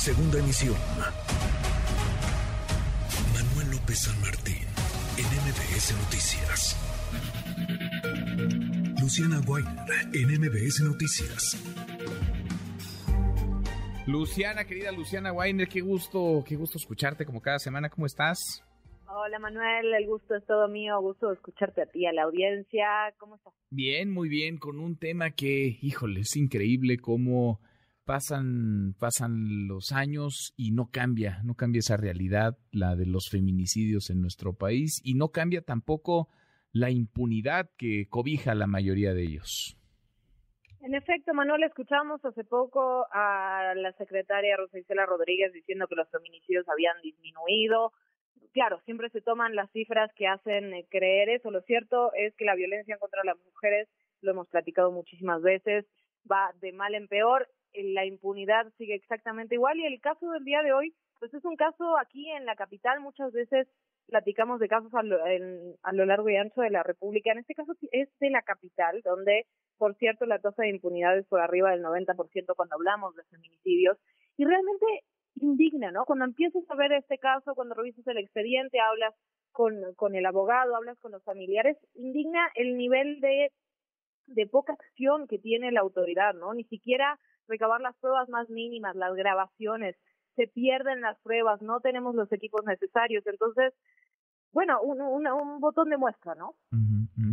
Segunda emisión. Manuel López San Martín, en MBS Noticias. Luciana Weiner, en MBS Noticias. Luciana, querida Luciana Weiner, qué gusto, qué gusto escucharte como cada semana. ¿Cómo estás? Hola Manuel, el gusto es todo mío, gusto escucharte a ti, a la audiencia. ¿Cómo estás? Bien, muy bien, con un tema que, híjole, es increíble cómo pasan, pasan los años y no cambia, no cambia esa realidad, la de los feminicidios en nuestro país, y no cambia tampoco la impunidad que cobija la mayoría de ellos. En efecto, Manuel, escuchamos hace poco a la secretaria Rosa Isela Rodríguez diciendo que los feminicidios habían disminuido. Claro, siempre se toman las cifras que hacen eh, creer eso. Lo cierto es que la violencia contra las mujeres, lo hemos platicado muchísimas veces, va de mal en peor. La impunidad sigue exactamente igual y el caso del día de hoy, pues es un caso aquí en la capital. Muchas veces platicamos de casos a lo, a lo largo y ancho de la República. En este caso es de la capital, donde por cierto, la tasa de impunidad es por arriba del 90% cuando hablamos de feminicidios. Y realmente indigna, ¿no? Cuando empiezas a ver este caso, cuando revisas el expediente, hablas con, con el abogado, hablas con los familiares, indigna el nivel de, de poca acción que tiene la autoridad, ¿no? Ni siquiera recabar las pruebas más mínimas, las grabaciones, se pierden las pruebas, no tenemos los equipos necesarios. Entonces, bueno, un, botón de muestra, ¿no?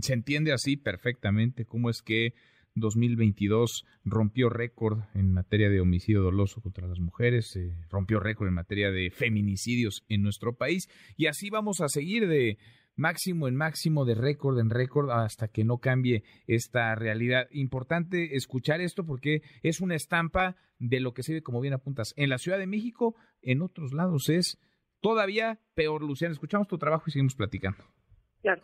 Se entiende así perfectamente cómo es que 2022 rompió récord en materia de homicidio doloso contra las mujeres, rompió récord en materia de feminicidios en nuestro país y así vamos a seguir de máximo en máximo, de récord en récord, hasta que no cambie esta realidad. Importante escuchar esto porque es una estampa de lo que se ve, como bien apuntas, en la Ciudad de México, en otros lados es todavía peor, Luciana. Escuchamos tu trabajo y seguimos platicando. Claro.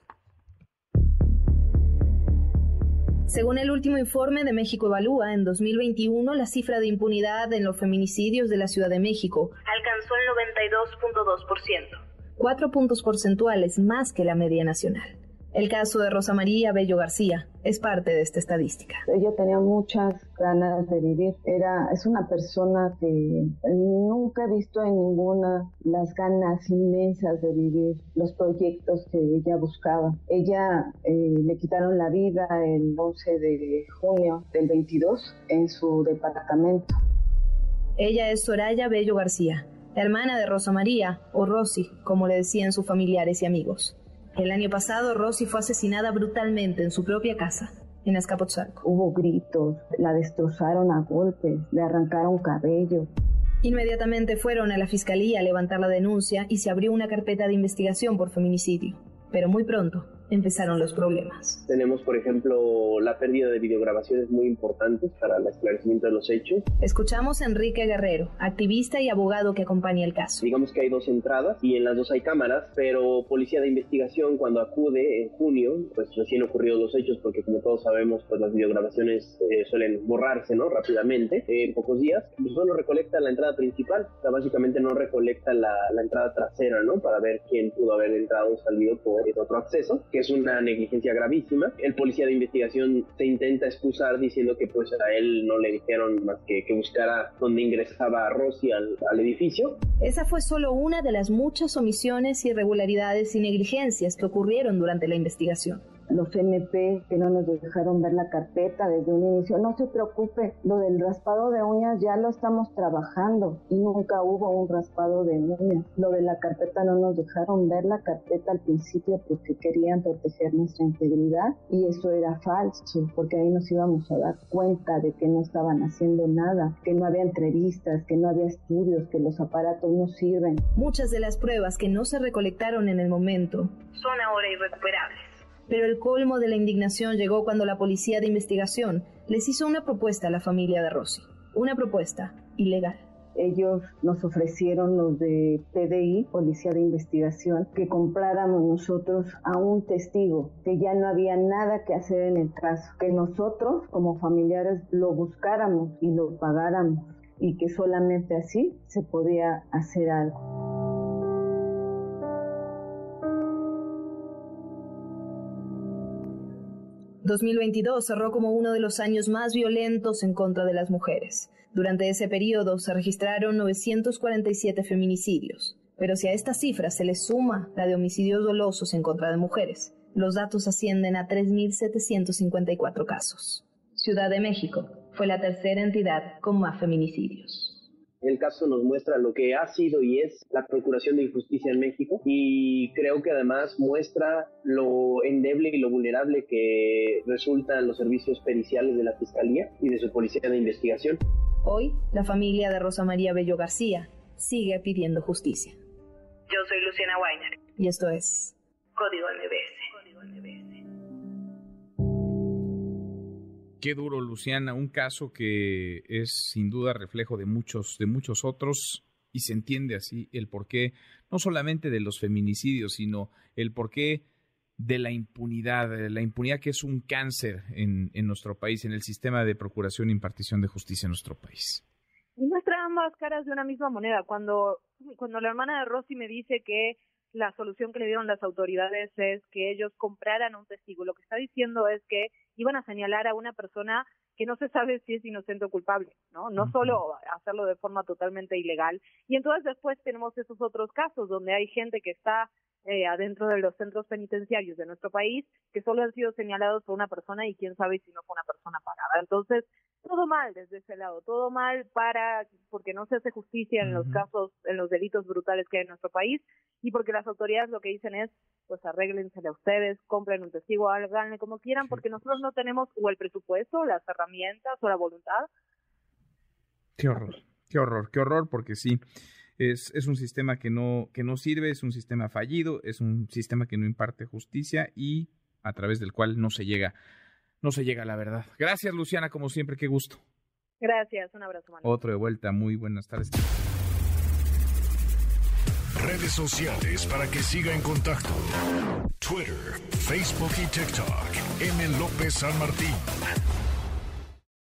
Según el último informe de México Evalúa, en 2021 la cifra de impunidad en los feminicidios de la Ciudad de México alcanzó el 92.2%, cuatro puntos porcentuales más que la media nacional. El caso de Rosa María Bello García es parte de esta estadística. Ella tenía muchas ganas de vivir. Era, es una persona que nunca he visto en ninguna las ganas inmensas de vivir, los proyectos que ella buscaba. Ella eh, le quitaron la vida el 11 de junio del 22 en su departamento. Ella es Soraya Bello García, hermana de Rosa María, o Rosy, como le decían sus familiares y amigos. El año pasado, Rosy fue asesinada brutalmente en su propia casa, en Azcapotzalco. Hubo gritos, la destrozaron a golpes, le arrancaron cabello. Inmediatamente fueron a la fiscalía a levantar la denuncia y se abrió una carpeta de investigación por feminicidio. Pero muy pronto, empezaron los problemas. Tenemos, por ejemplo, la pérdida de videograbaciones muy importantes para el esclarecimiento de los hechos. Escuchamos a Enrique Guerrero, activista y abogado que acompaña el caso. Digamos que hay dos entradas y en las dos hay cámaras, pero Policía de Investigación cuando acude en junio, pues recién ocurrido los hechos porque como todos sabemos, pues las videograbaciones eh, suelen borrarse, ¿no? Rápidamente, en pocos días. Pues solo recolecta la entrada principal, o sea, básicamente no recolecta la, la entrada trasera, ¿no? Para ver quién pudo haber entrado o salido por otro acceso, que es una negligencia gravísima. El policía de investigación se intenta excusar diciendo que pues a él no le dijeron más que que buscara dónde ingresaba Rosy al, al edificio. Esa fue solo una de las muchas omisiones, irregularidades y negligencias que ocurrieron durante la investigación los MP que no nos dejaron ver la carpeta desde un inicio. No se preocupe, lo del raspado de uñas ya lo estamos trabajando y nunca hubo un raspado de uñas. Lo de la carpeta no nos dejaron ver la carpeta al principio porque querían proteger nuestra integridad y eso era falso porque ahí nos íbamos a dar cuenta de que no estaban haciendo nada, que no había entrevistas, que no había estudios, que los aparatos no sirven. Muchas de las pruebas que no se recolectaron en el momento son ahora irrecuperables. Pero el colmo de la indignación llegó cuando la policía de investigación les hizo una propuesta a la familia de Rosy. Una propuesta ilegal. Ellos nos ofrecieron los de PDI, Policía de Investigación, que compráramos nosotros a un testigo, que ya no había nada que hacer en el caso, que nosotros como familiares lo buscáramos y lo pagáramos y que solamente así se podía hacer algo. 2022 cerró como uno de los años más violentos en contra de las mujeres. Durante ese periodo se registraron 947 feminicidios, pero si a esta cifra se le suma la de homicidios dolosos en contra de mujeres, los datos ascienden a 3.754 casos. Ciudad de México fue la tercera entidad con más feminicidios. El caso nos muestra lo que ha sido y es la Procuración de Injusticia en México y creo que además muestra lo endeble y lo vulnerable que resultan los servicios periciales de la Fiscalía y de su Policía de Investigación. Hoy, la familia de Rosa María Bello García sigue pidiendo justicia. Yo soy Luciana Weiner. Y esto es Código MBS. Qué duro, Luciana, un caso que es sin duda reflejo de muchos, de muchos otros, y se entiende así el porqué, no solamente de los feminicidios, sino el porqué de la impunidad, la impunidad que es un cáncer en, en nuestro país, en el sistema de procuración e impartición de justicia en nuestro país. Y muestra ambas caras de una misma moneda. Cuando, cuando la hermana de Rosy me dice que la solución que le dieron las autoridades es que ellos compraran un testigo. Lo que está diciendo es que iban a señalar a una persona que no se sabe si es inocente o culpable, ¿no? No solo hacerlo de forma totalmente ilegal. Y entonces después tenemos esos otros casos donde hay gente que está eh, adentro de los centros penitenciarios de nuestro país que solo han sido señalados por una persona y quién sabe si no fue una persona pagada. Entonces, todo mal desde ese lado, todo mal para porque no se hace justicia en los casos, en los delitos brutales que hay en nuestro país y porque las autoridades lo que dicen es, pues arréglensele a ustedes, compren un testigo, háganle como quieran, porque nosotros no tenemos o el presupuesto, las herramientas o la voluntad. Qué horror, qué horror, qué horror, porque sí. Es, es, un sistema que no, que no sirve, es un sistema fallido, es un sistema que no imparte justicia y a través del cual no se llega, no se llega a la verdad. Gracias, Luciana, como siempre, qué gusto. Gracias, un abrazo, Manuel. Otro de vuelta, muy buenas tardes. Redes sociales para que siga en contacto: Twitter, Facebook y TikTok. M. López San Martín.